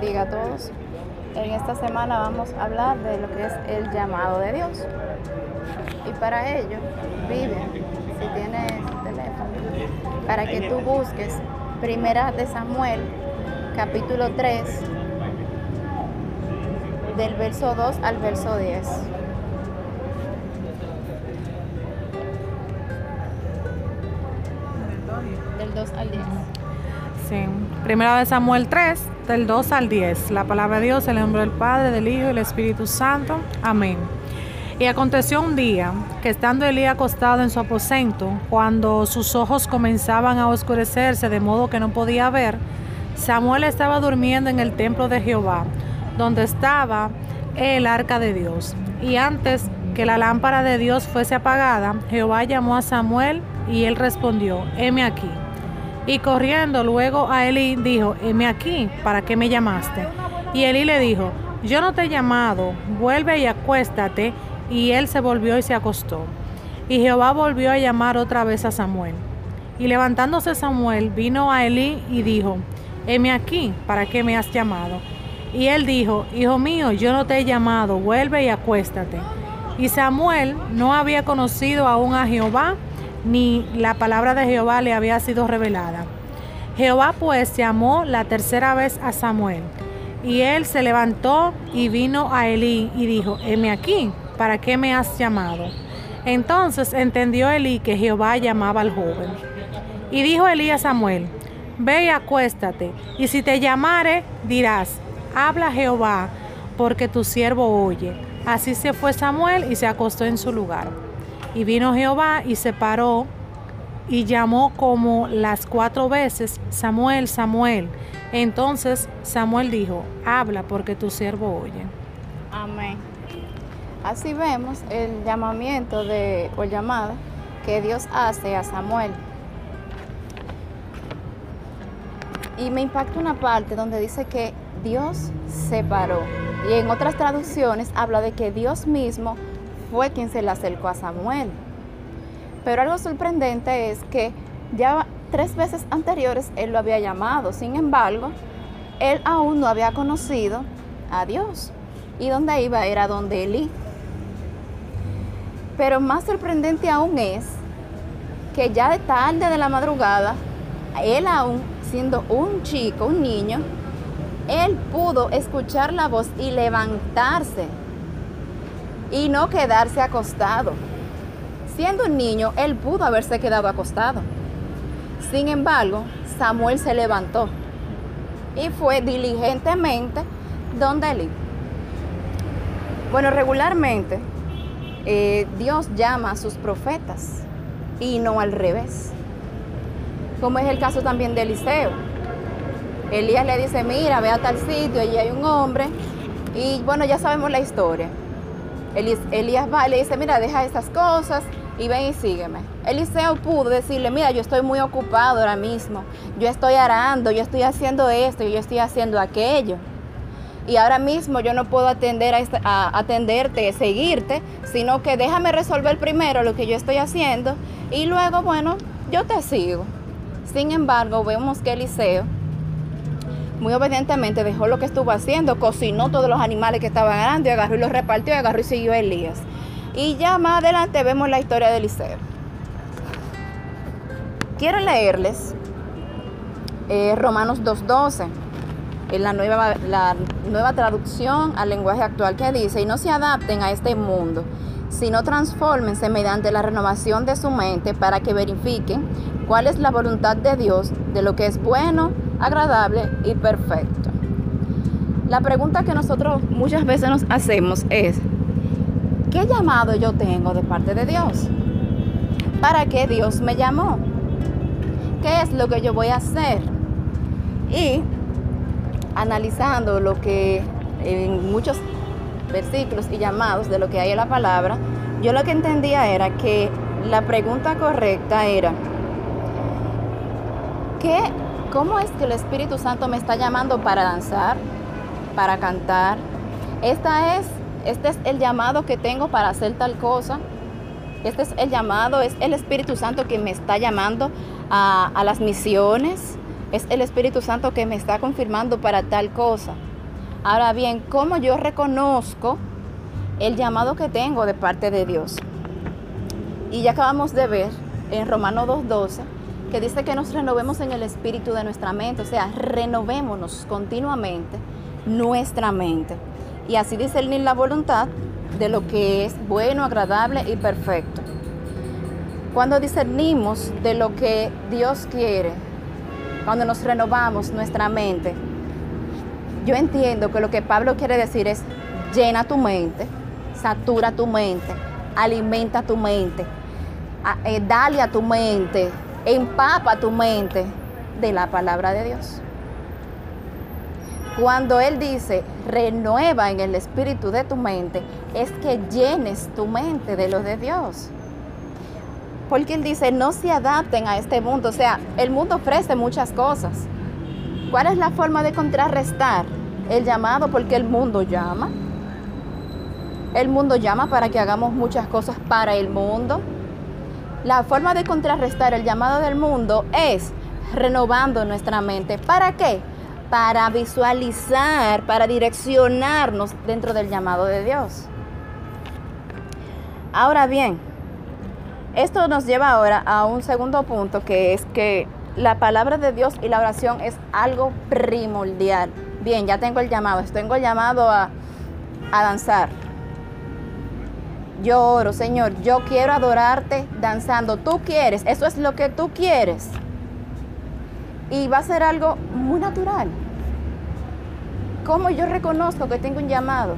bendiga a todos. En esta semana vamos a hablar de lo que es el llamado de Dios. Y para ello, vive, si tienes teléfono, para que tú busques Primera de Samuel, capítulo 3, del verso 2 al verso 10. Del 2 al 10. Sí. Primera de Samuel 3, del 2 al 10. La palabra de Dios, el nombre del Padre, del Hijo y del Espíritu Santo. Amén. Y aconteció un día que estando Elías acostado en su aposento, cuando sus ojos comenzaban a oscurecerse de modo que no podía ver, Samuel estaba durmiendo en el templo de Jehová, donde estaba el arca de Dios. Y antes que la lámpara de Dios fuese apagada, Jehová llamó a Samuel y él respondió, heme aquí. Y corriendo luego a Elí dijo, heme aquí, ¿para qué me llamaste? Y Elí le dijo, yo no te he llamado, vuelve y acuéstate. Y él se volvió y se acostó. Y Jehová volvió a llamar otra vez a Samuel. Y levantándose Samuel vino a Elí y dijo, heme aquí, ¿para qué me has llamado? Y él dijo, Hijo mío, yo no te he llamado, vuelve y acuéstate. Y Samuel no había conocido aún a Jehová, ni la palabra de Jehová le había sido revelada. Jehová pues llamó la tercera vez a Samuel. Y él se levantó y vino a Elí y dijo, heme aquí, ¿para qué me has llamado? Entonces entendió Elí que Jehová llamaba al joven. Y dijo Elí a Samuel, ve y acuéstate, y si te llamare, dirás, habla Jehová, porque tu siervo oye. Así se fue Samuel y se acostó en su lugar. Y vino Jehová y se paró y llamó como las cuatro veces, Samuel, Samuel. Entonces Samuel dijo, habla porque tu siervo oye. Amén. Así vemos el llamamiento de, o llamada que Dios hace a Samuel. Y me impacta una parte donde dice que Dios se paró. Y en otras traducciones habla de que Dios mismo fue quien se le acercó a Samuel. Pero algo sorprendente es que ya tres veces anteriores él lo había llamado. Sin embargo, él aún no había conocido a Dios. Y donde iba era donde Elí. Pero más sorprendente aún es que ya de tarde de la madrugada, él aún siendo un chico, un niño, él pudo escuchar la voz y levantarse y no quedarse acostado. Siendo un niño, él pudo haberse quedado acostado. Sin embargo, Samuel se levantó y fue diligentemente donde él. Bueno, regularmente eh, Dios llama a sus profetas y no al revés. Como es el caso también de Eliseo. Elías le dice, mira, ve a tal sitio, allí hay un hombre. Y bueno, ya sabemos la historia. Elías va y le dice, mira, deja estas cosas y ven y sígueme. Eliseo pudo decirle, mira, yo estoy muy ocupado ahora mismo. Yo estoy arando, yo estoy haciendo esto, yo estoy haciendo aquello y ahora mismo yo no puedo atender a, atenderte, seguirte, sino que déjame resolver primero lo que yo estoy haciendo y luego, bueno, yo te sigo. Sin embargo, vemos que Eliseo muy obedientemente dejó lo que estuvo haciendo, cocinó todos los animales que estaban ganando y agarró y los repartió y agarró y siguió a Elías. Y ya más adelante vemos la historia de Eliseo. Quiero leerles eh, Romanos 2.12 en la nueva, la nueva traducción al lenguaje actual que dice, y no se adapten a este mundo, sino transfórmense mediante la renovación de su mente para que verifiquen cuál es la voluntad de Dios, de lo que es bueno, agradable y perfecto. La pregunta que nosotros muchas veces nos hacemos es, ¿qué llamado yo tengo de parte de Dios? ¿Para qué Dios me llamó? ¿Qué es lo que yo voy a hacer? Y analizando lo que en muchos versículos y llamados de lo que hay en la palabra, yo lo que entendía era que la pregunta correcta era, ¿qué, ¿cómo es que el Espíritu Santo me está llamando para danzar, para cantar? Esta es, este es el llamado que tengo para hacer tal cosa. Este es el llamado, es el Espíritu Santo que me está llamando a, a las misiones, es el Espíritu Santo que me está confirmando para tal cosa. Ahora bien, ¿cómo yo reconozco el llamado que tengo de parte de Dios? Y ya acabamos de ver en Romanos 2.12 que dice que nos renovemos en el espíritu de nuestra mente, o sea, renovémonos continuamente nuestra mente. Y así discernir la voluntad de lo que es bueno, agradable y perfecto. Cuando discernimos de lo que Dios quiere, cuando nos renovamos nuestra mente, yo entiendo que lo que Pablo quiere decir es llena tu mente, satura tu mente, alimenta tu mente, eh, dale a tu mente, empapa tu mente de la palabra de Dios. Cuando Él dice, renueva en el espíritu de tu mente, es que llenes tu mente de lo de Dios. Porque Él dice, no se adapten a este mundo. O sea, el mundo ofrece muchas cosas. ¿Cuál es la forma de contrarrestar el llamado? Porque el mundo llama. El mundo llama para que hagamos muchas cosas para el mundo. La forma de contrarrestar el llamado del mundo es renovando nuestra mente. ¿Para qué? Para visualizar, para direccionarnos dentro del llamado de Dios. Ahora bien, esto nos lleva ahora a un segundo punto que es que la palabra de Dios y la oración es algo primordial. Bien, ya tengo el llamado, tengo el llamado a, a danzar, yo oro, Señor, yo quiero adorarte danzando. Tú quieres, eso es lo que tú quieres. Y va a ser algo muy natural. ¿Cómo yo reconozco que tengo un llamado?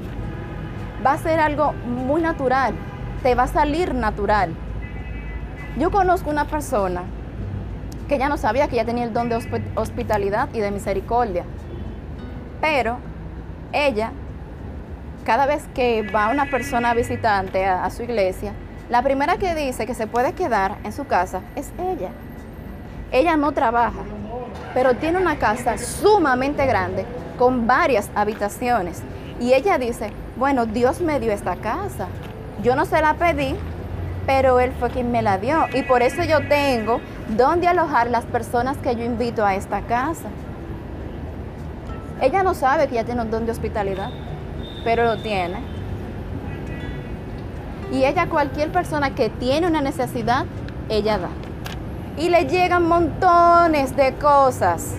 Va a ser algo muy natural. Te va a salir natural. Yo conozco una persona que ya no sabía que ya tenía el don de hospitalidad y de misericordia. Pero ella cada vez que va una persona visitante a, su iglesia, la primera que dice que se puede quedar en su casa es ella. Ella no trabaja, pero tiene una casa sumamente grande con varias habitaciones. Y ella dice, bueno, Dios me dio esta casa. Yo no se la pedí, pero Él fue quien me la dio. Y por eso yo tengo donde alojar las personas que yo invito a esta casa. Ella no sabe que ya tiene un don de hospitalidad pero lo tiene. Y ella, cualquier persona que tiene una necesidad, ella da. Y le llegan montones de cosas.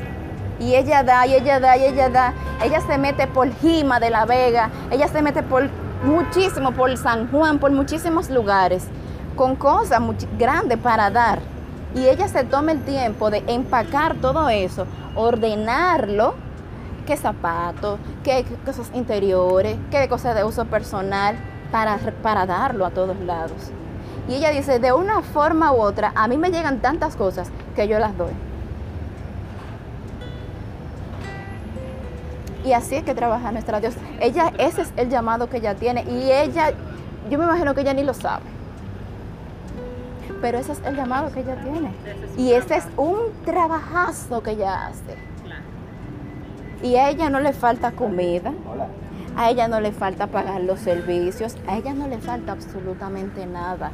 Y ella da, y ella da, y ella da. Ella se mete por Jima de la Vega, ella se mete por muchísimo, por San Juan, por muchísimos lugares, con cosas grandes para dar. Y ella se toma el tiempo de empacar todo eso, ordenarlo qué zapatos, qué cosas interiores, qué cosas de uso personal para, para darlo a todos lados. Y ella dice, de una forma u otra, a mí me llegan tantas cosas que yo las doy. Y así es que trabaja nuestra Dios. Ella, ese es el llamado que ella tiene. Y ella, yo me imagino que ella ni lo sabe. Pero ese es el llamado que ella tiene. Y ese es un trabajazo que ella hace. Y a ella no le falta comida, a ella no le falta pagar los servicios, a ella no le falta absolutamente nada.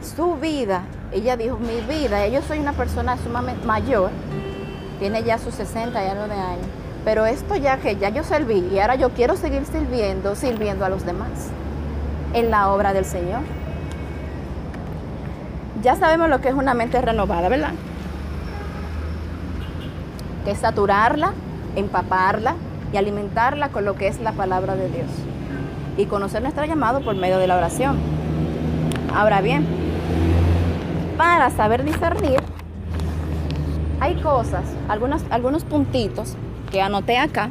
Su vida, ella dijo, mi vida, yo soy una persona sumamente mayor, tiene ya sus 60 y algo de años, pero esto ya que ya yo serví y ahora yo quiero seguir sirviendo, sirviendo a los demás en la obra del Señor. Ya sabemos lo que es una mente renovada, ¿verdad? Que saturarla empaparla y alimentarla con lo que es la palabra de Dios. Y conocer nuestro llamado por medio de la oración. Ahora bien, para saber discernir, hay cosas, algunos, puntitos que anoté acá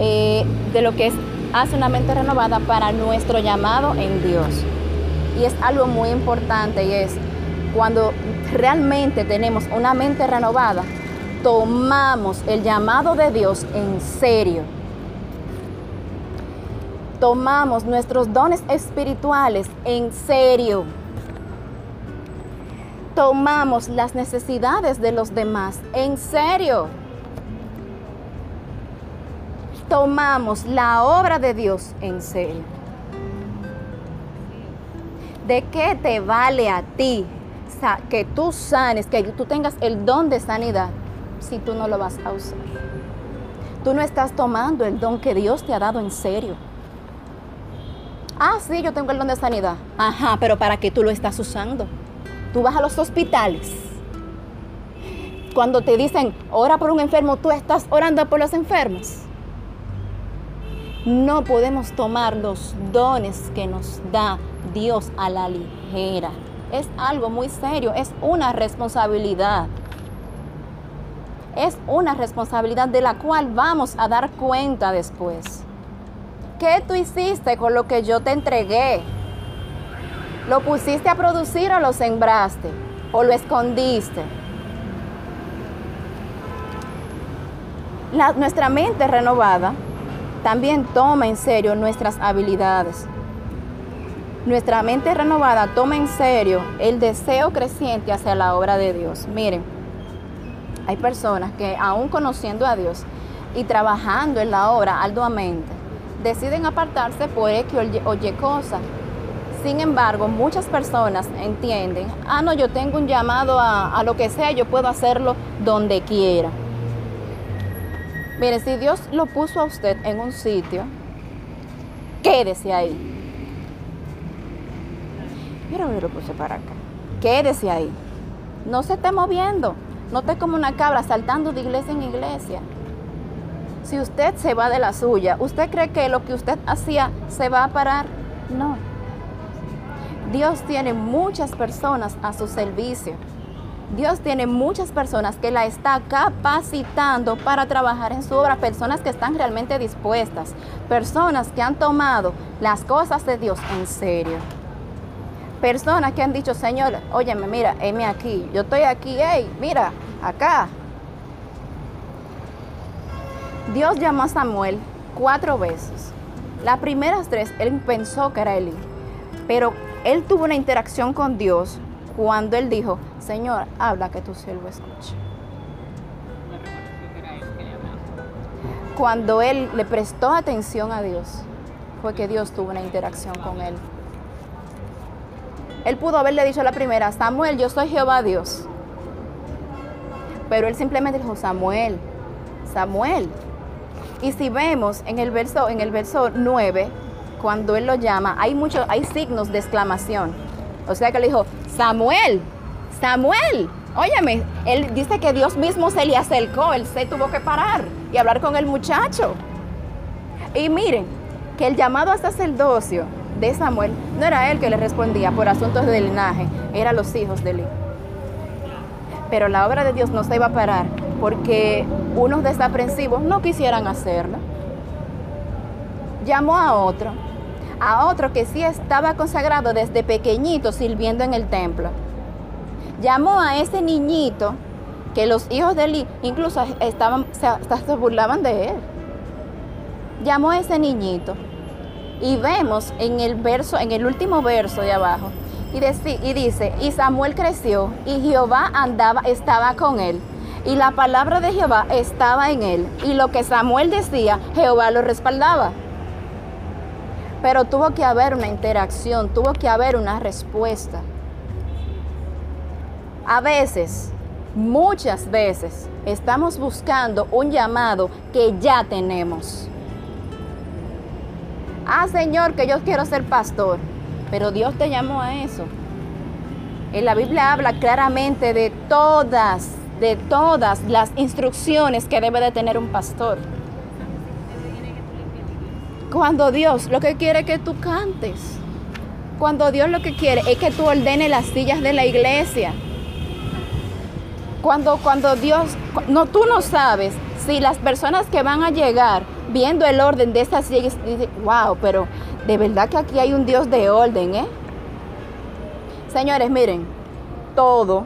eh, de lo que es hace una mente renovada para nuestro llamado en Dios. Y es algo muy importante y es cuando realmente tenemos una mente renovada, tomamos el llamado de Dios en serio. Tomamos nuestros dones espirituales en serio. Tomamos las necesidades de los demás en serio. Tomamos la obra de Dios en serio. ¿De qué te vale a ti que tú sanes, que tú tengas el don de sanidad si tú no lo vas a usar? Tú no estás tomando el don que Dios te ha dado en serio. Ah, sí, yo tengo el don de sanidad. Ajá, pero ¿para qué tú lo estás usando? Tú vas a los hospitales. Cuando te dicen, ora por un enfermo, tú estás orando por los enfermos. No podemos tomar los dones que nos da Dios a la ligera. Es algo muy serio, es una responsabilidad. Es una responsabilidad de la cual vamos a dar cuenta después. ¿Qué tú hiciste con lo que yo te entregué? ¿Lo pusiste a producir o lo sembraste? ¿O lo escondiste? Nuestra mente renovada también toma en serio nuestras habilidades. Nuestra mente renovada toma en serio el deseo creciente hacia la obra de Dios. Miren, hay personas que aún conociendo a Dios y trabajando en la obra arduamente, deciden apartarse por X o Y cosa. Sin embargo, muchas personas entienden, ah, no, yo tengo un llamado a, a lo que sea, yo puedo hacerlo donde quiera. Mire, si Dios lo puso a usted en un sitio, quédese ahí. Mira, yo lo puse para acá. Quédese ahí. No se esté moviendo. No esté como una cabra saltando de iglesia en iglesia. Si usted se va de la suya, ¿usted cree que lo que usted hacía se va a parar? No. Dios tiene muchas personas a su servicio. Dios tiene muchas personas que la está capacitando para trabajar en su obra, personas que están realmente dispuestas, personas que han tomado las cosas de Dios en serio. Personas que han dicho, Señor, óyeme, mira, heme aquí, yo estoy aquí, hey, mira, acá. Dios llamó a Samuel cuatro veces. Las primeras tres, él pensó que era Eli, pero él tuvo una interacción con Dios cuando él dijo, Señor, habla que tu siervo escuche. Cuando él le prestó atención a Dios, fue que Dios tuvo una interacción con él. Él pudo haberle dicho a la primera, Samuel, yo soy Jehová Dios. Pero él simplemente dijo, Samuel, Samuel. Y si vemos en el verso, en el verso 9, cuando él lo llama, hay muchos, hay signos de exclamación. O sea que le dijo, Samuel, Samuel, óyeme, él dice que Dios mismo se le acercó, él se tuvo que parar y hablar con el muchacho. Y miren, que el llamado a sacerdocio de Samuel no era él que le respondía por asuntos de linaje, eran los hijos de Eli. Pero la obra de Dios no se iba a parar porque unos desaprensivos no quisieran hacerlo. Llamó a otro, a otro que sí estaba consagrado desde pequeñito sirviendo en el templo. Llamó a ese niñito que los hijos de Eli incluso estaban, se, se burlaban de él. Llamó a ese niñito y vemos en el verso, en el último verso de abajo, y, dice, y Samuel creció, y Jehová andaba, estaba con él. Y la palabra de Jehová estaba en él. Y lo que Samuel decía, Jehová lo respaldaba. Pero tuvo que haber una interacción, tuvo que haber una respuesta. A veces, muchas veces, estamos buscando un llamado que ya tenemos. Ah, Señor, que yo quiero ser pastor. Pero Dios te llamó a eso. En la Biblia habla claramente de todas, de todas las instrucciones que debe de tener un pastor. Cuando Dios lo que quiere es que tú cantes. Cuando Dios lo que quiere es que tú ordenes las sillas de la iglesia. Cuando, cuando Dios, no, tú no sabes si las personas que van a llegar viendo el orden de estas sillas, dicen, wow, pero de verdad que aquí hay un Dios de orden, ¿eh? Señores, miren, todo,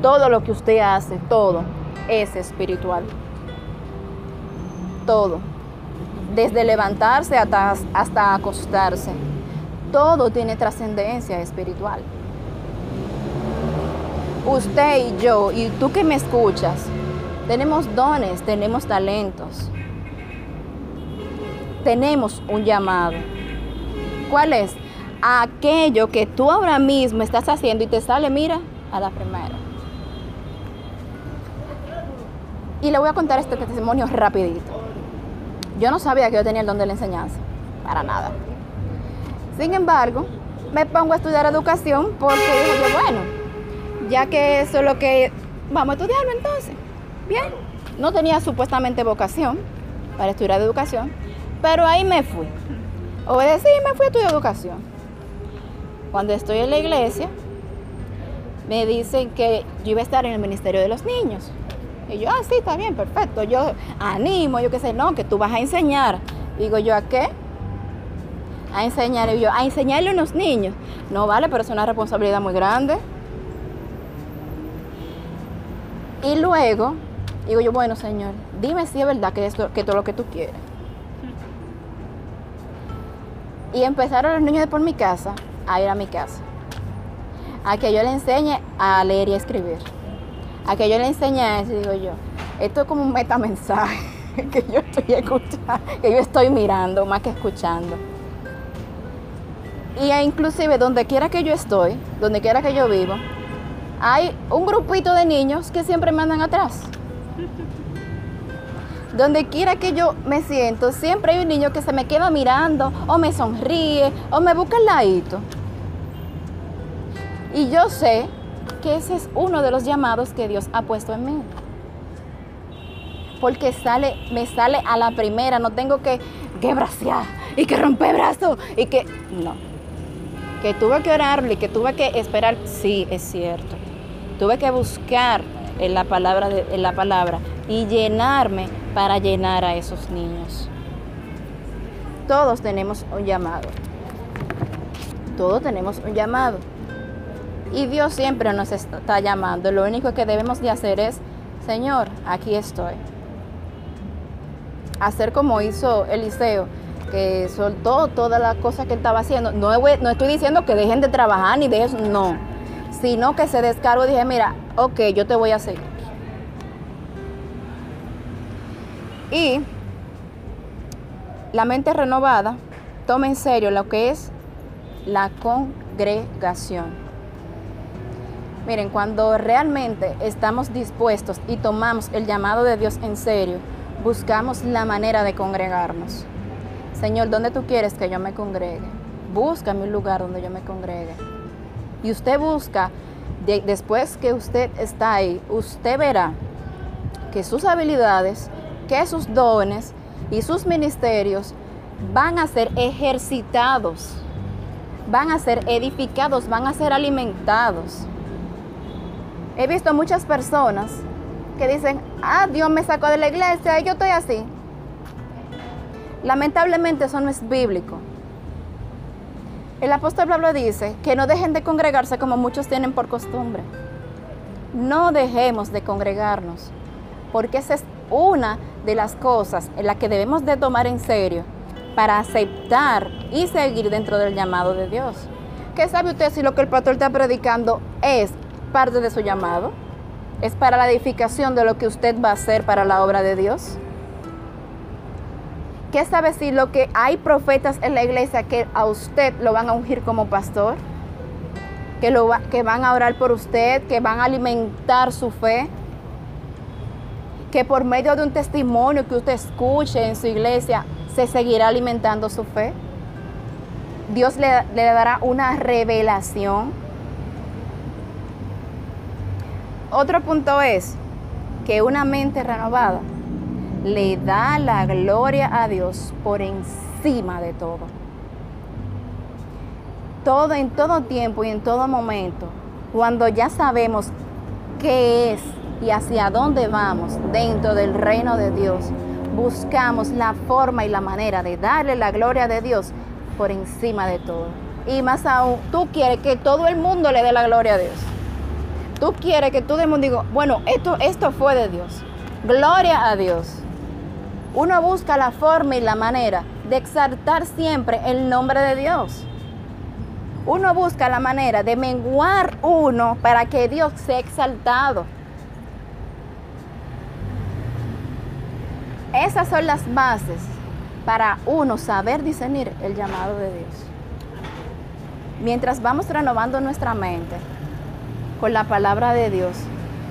todo lo que usted hace, todo es espiritual. Todo. Desde levantarse hasta, hasta acostarse. Todo tiene trascendencia espiritual. Usted y yo, y tú que me escuchas, tenemos dones, tenemos talentos. Tenemos un llamado. ¿Cuál es? Aquello que tú ahora mismo estás haciendo y te sale, mira, a la primera. Y le voy a contar este testimonio rapidito. Yo no sabía que yo tenía el don de la enseñanza, para nada. Sin embargo, me pongo a estudiar educación porque dije yo, bueno, ya que eso es lo que vamos a estudiarlo entonces. Bien, no tenía supuestamente vocación para estudiar educación, pero ahí me fui. Obedecí y me fui a estudiar educación. Cuando estoy en la iglesia, me dicen que yo iba a estar en el Ministerio de los Niños. Y yo, ah, sí, está bien, perfecto. Yo animo, yo qué sé, no, que tú vas a enseñar. Digo yo, ¿a qué? A enseñar. Yo, a enseñarle a unos niños. No vale, pero es una responsabilidad muy grande. Y luego, digo yo, bueno, Señor, dime si es verdad que, esto, que todo lo que tú quieres. Y empezaron los niños de por mi casa a ir a mi casa. A que yo le enseñe a leer y a escribir a que yo le enseñe eso, digo yo, esto es como un metamensaje que yo estoy escuchando, que yo estoy mirando más que escuchando. Y inclusive donde quiera que yo estoy, donde quiera que yo vivo, hay un grupito de niños que siempre me andan atrás. Donde quiera que yo me siento, siempre hay un niño que se me queda mirando, o me sonríe, o me busca el ladito. Y yo sé que ese es uno de los llamados que Dios ha puesto en mí. Porque sale, me sale a la primera, no tengo que, que bracear y que romper brazo y que. No. Que tuve que orarle, que tuve que esperar. Sí, es cierto. Tuve que buscar en la palabra, en la palabra y llenarme para llenar a esos niños. Todos tenemos un llamado. Todos tenemos un llamado. Y Dios siempre nos está llamando. Lo único que debemos de hacer es, Señor, aquí estoy. Hacer como hizo Eliseo, que soltó todas las cosas que estaba haciendo. No, estoy diciendo que dejen de trabajar ni de eso, no. Sino que se descargó y dije, mira, ok, yo te voy a seguir. Y la mente renovada toma en serio lo que es la congregación. Miren, cuando realmente estamos dispuestos y tomamos el llamado de Dios en serio, buscamos la manera de congregarnos. Señor, ¿dónde tú quieres que yo me congregue? Búscame un lugar donde yo me congregue. Y usted busca, después que usted está ahí, usted verá que sus habilidades, que sus dones y sus ministerios van a ser ejercitados, van a ser edificados, van a ser alimentados. He visto muchas personas que dicen, ah, Dios me sacó de la iglesia y yo estoy así. Lamentablemente eso no es bíblico. El apóstol Pablo dice que no dejen de congregarse como muchos tienen por costumbre. No dejemos de congregarnos, porque esa es una de las cosas en las que debemos de tomar en serio para aceptar y seguir dentro del llamado de Dios. ¿Qué sabe usted si lo que el pastor está predicando es parte de su llamado? ¿Es para la edificación de lo que usted va a hacer para la obra de Dios? ¿Qué sabe si lo que hay profetas en la iglesia que a usted lo van a ungir como pastor? Que, lo que van a orar por usted, que van a alimentar su fe, que por medio de un testimonio que usted escuche en su iglesia se seguirá alimentando su fe. Dios le, dará una revelación Otro punto es que una mente renovada le da la gloria a Dios por encima de todo. Todo en todo tiempo y en todo momento, cuando ya sabemos qué es y hacia dónde vamos dentro del reino de Dios, buscamos la forma y la manera de darle la gloria de Dios por encima de todo. Y más aún, tú quieres que todo el mundo le dé la gloria a Dios tú quieres que todo el mundo diga, bueno, esto, esto fue de Dios. Gloria a Dios. Uno busca la forma y la manera de exaltar siempre el nombre de Dios. Uno busca la manera de menguar uno para que Dios sea exaltado. Esas son las bases para uno saber discernir el llamado de Dios. Mientras vamos renovando nuestra mente, con la palabra de Dios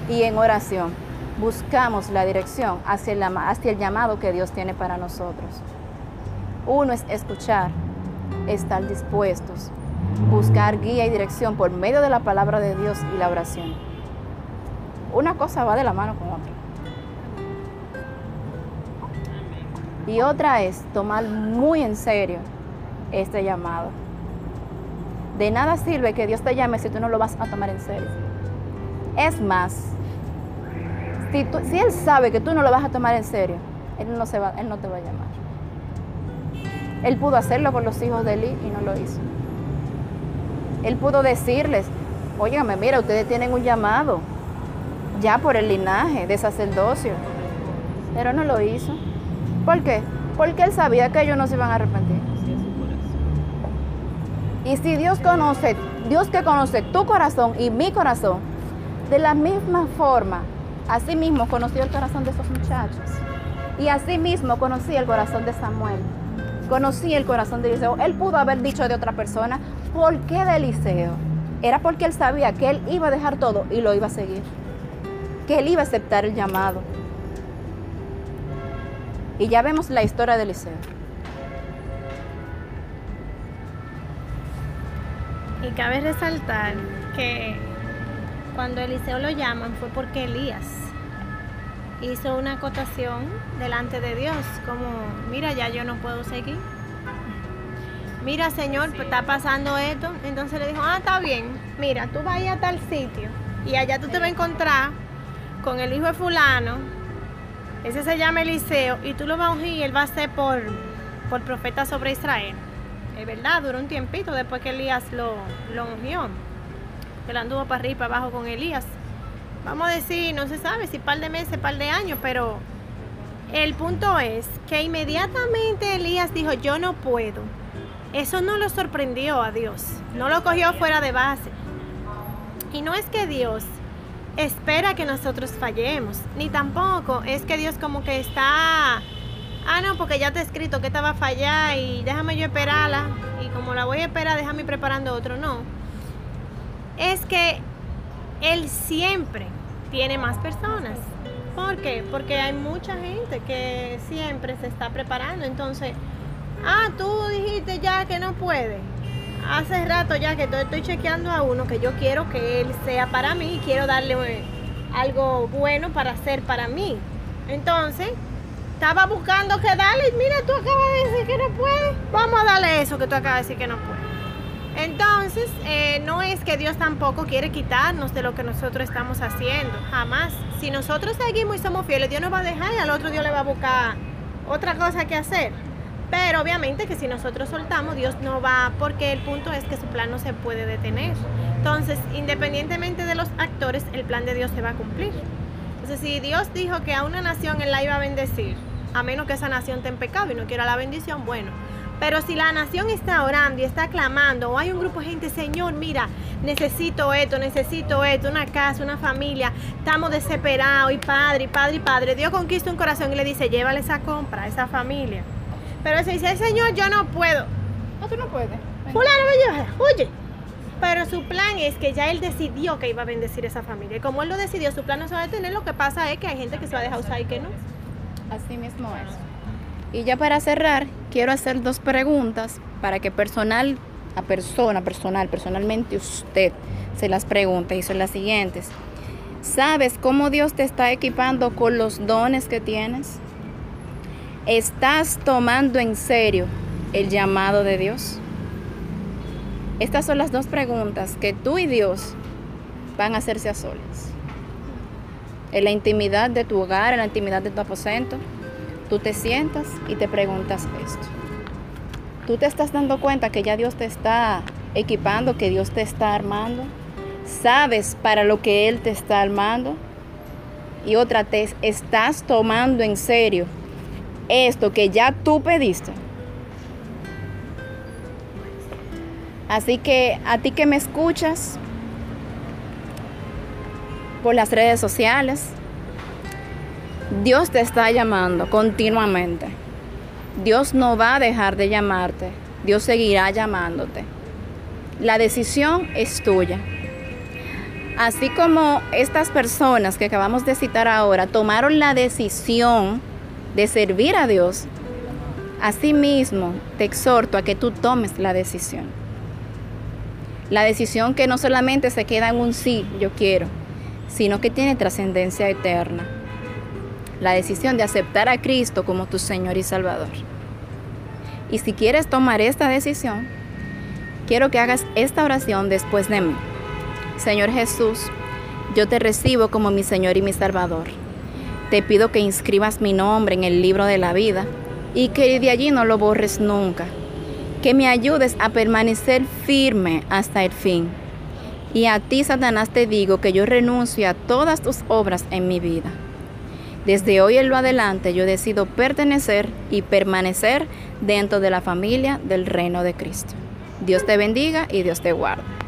y en oración. buscamos la dirección hacia el, hacia el llamado que Dios tiene para nosotros. Uno es escuchar, estar dispuestos, buscar guía y dirección por medio de la palabra de Dios y la oración. Una cosa va de la mano con otra. Y otra es tomar muy en serio este llamado. De nada sirve que Dios te llame si tú no lo vas a tomar en serio. Es más, si, Él sabe que tú no lo vas a tomar en serio, Él no, se va, él no te va a llamar. Él pudo hacerlo con los hijos de Eli y no lo hizo. Él pudo decirles, óigame, mira, ustedes tienen un llamado ya por el linaje de sacerdocio. Pero no lo hizo. ¿Por qué? Porque él sabía que ellos no se iban a arrepentir. Y si Dios conoce, Dios que conoce tu corazón y mi corazón, de la misma forma, así mismo conoció el corazón de esos muchachos. Y así mismo conocí el corazón de Samuel. Conocí el corazón de Eliseo. Él pudo haber dicho de otra persona, ¿por qué de Eliseo? Era porque él sabía que él iba a dejar todo y lo iba a seguir. Que él iba a aceptar el llamado. Y ya vemos la historia de Eliseo. Y cabe resaltar que cuando Eliseo lo llaman fue porque Elías hizo una acotación delante de Dios, como, mira, ya yo no puedo seguir. Mira, Señor, está pasando esto. Entonces le dijo, ah, está bien, mira, tú vas a tal sitio y allá tú te vas a encontrar con el hijo de fulano ese se llama Eliseo y tú lo vas a ungir él va a ser por, por profeta sobre Israel. Es verdad, duró un tiempito después que Elías lo, lo ungió. Que anduvo para arriba y para abajo con Elías. Vamos a decir, no se sabe si par de meses, par de años, pero el punto es que inmediatamente Elías dijo, yo no puedo. Eso no lo sorprendió a Dios, no lo cogió fuera de base. Y no es que Dios espera que nosotros fallemos, ni tampoco es que Dios como que está, ah, no, porque ya te he escrito que esta va a fallar y déjame yo esperarla y como la voy a esperar, déjame ir preparando otro, no. Es que Él siempre tiene más personas. ¿Por qué? Porque hay mucha gente que siempre se está preparando. Entonces, ah, tú dijiste ya que no puede hace rato ya que estoy chequeando a uno que yo quiero que él sea para mí y quiero darle eh, algo bueno para hacer para mí. Entonces, estaba buscando que darle, mira, tú acabas de decir que no puedes, vamos a darle eso que tú acabas de decir que no puedes. Entonces, eh, no es que Dios tampoco quiere quitarnos de lo que nosotros estamos haciendo, jamás. Si nosotros seguimos y somos fieles, Dios nos va a dejar y al otro Dios le va a buscar otra cosa que hacer. Pero obviamente que si nosotros soltamos, Dios no va, porque el punto es que su plan no se puede detener. Entonces, independientemente de los actores, el plan de Dios se va a cumplir. Entonces, si Dios dijo que a una nación Él la iba a bendecir, a menos que esa nación esté en pecado y no quiera la bendición, bueno. Pero si la nación está orando y está clamando, o hay un grupo de gente, Señor, mira, necesito esto, necesito esto, una casa, una familia, estamos desesperados, y padre, padre, padre, Dios conquista un corazón y le dice, llévale esa compra, esa familia. Pero si dice, Señor, yo no puedo. No, tú no puedes. Fulano me oye. Pero su plan es que ya él decidió que iba a bendecir esa familia. Y como él lo decidió, su plan no se va a detener. Lo que pasa es que hay gente que se va a dejar usar y que no. Así mismo es. Y ya para cerrar, quiero hacer dos preguntas para que personal, a persona, personal, personalmente usted se las pregunte. Y son las siguientes. ¿Sabes cómo Dios te está equipando con los dones que tienes? ¿Estás tomando en serio el llamado de Dios? Estas son las dos preguntas que tú y Dios van a hacerse a solas. En la intimidad de tu hogar, en la intimidad de tu aposento, tú te sientas y te preguntas esto. Tú te estás dando cuenta que ya Dios te está equipando, que Dios te está armando. Sabes para lo que Él te está armando. Y otra, te estás tomando en serio esto que ya tú pediste. Así que a ti que me escuchas por las redes sociales, Dios te está llamando continuamente. Dios no va a dejar de llamarte. Dios seguirá llamándote. La decisión es tuya. Así como estas personas que acabamos de citar ahora tomaron la decisión de servir a Dios, asimismo te exhorto a que tú tomes la decisión. La decisión que no solamente se queda en un sí, yo quiero, sino que tiene trascendencia eterna. La decisión de aceptar a Cristo como tu Señor y Salvador. Y si quieres tomar esta decisión, quiero que hagas esta oración después de mí. Señor Jesús, yo te recibo como mi Señor y mi Salvador. Te pido que inscribas mi nombre en el libro de la vida y que de allí no lo borres nunca. Que me ayudes a permanecer firme hasta el fin. Y a ti, Satanás, te digo que yo renuncio a todas tus obras en mi vida. Desde hoy en lo adelante yo decido pertenecer y permanecer dentro de la familia del reino de Cristo. Dios te bendiga y Dios te guarde.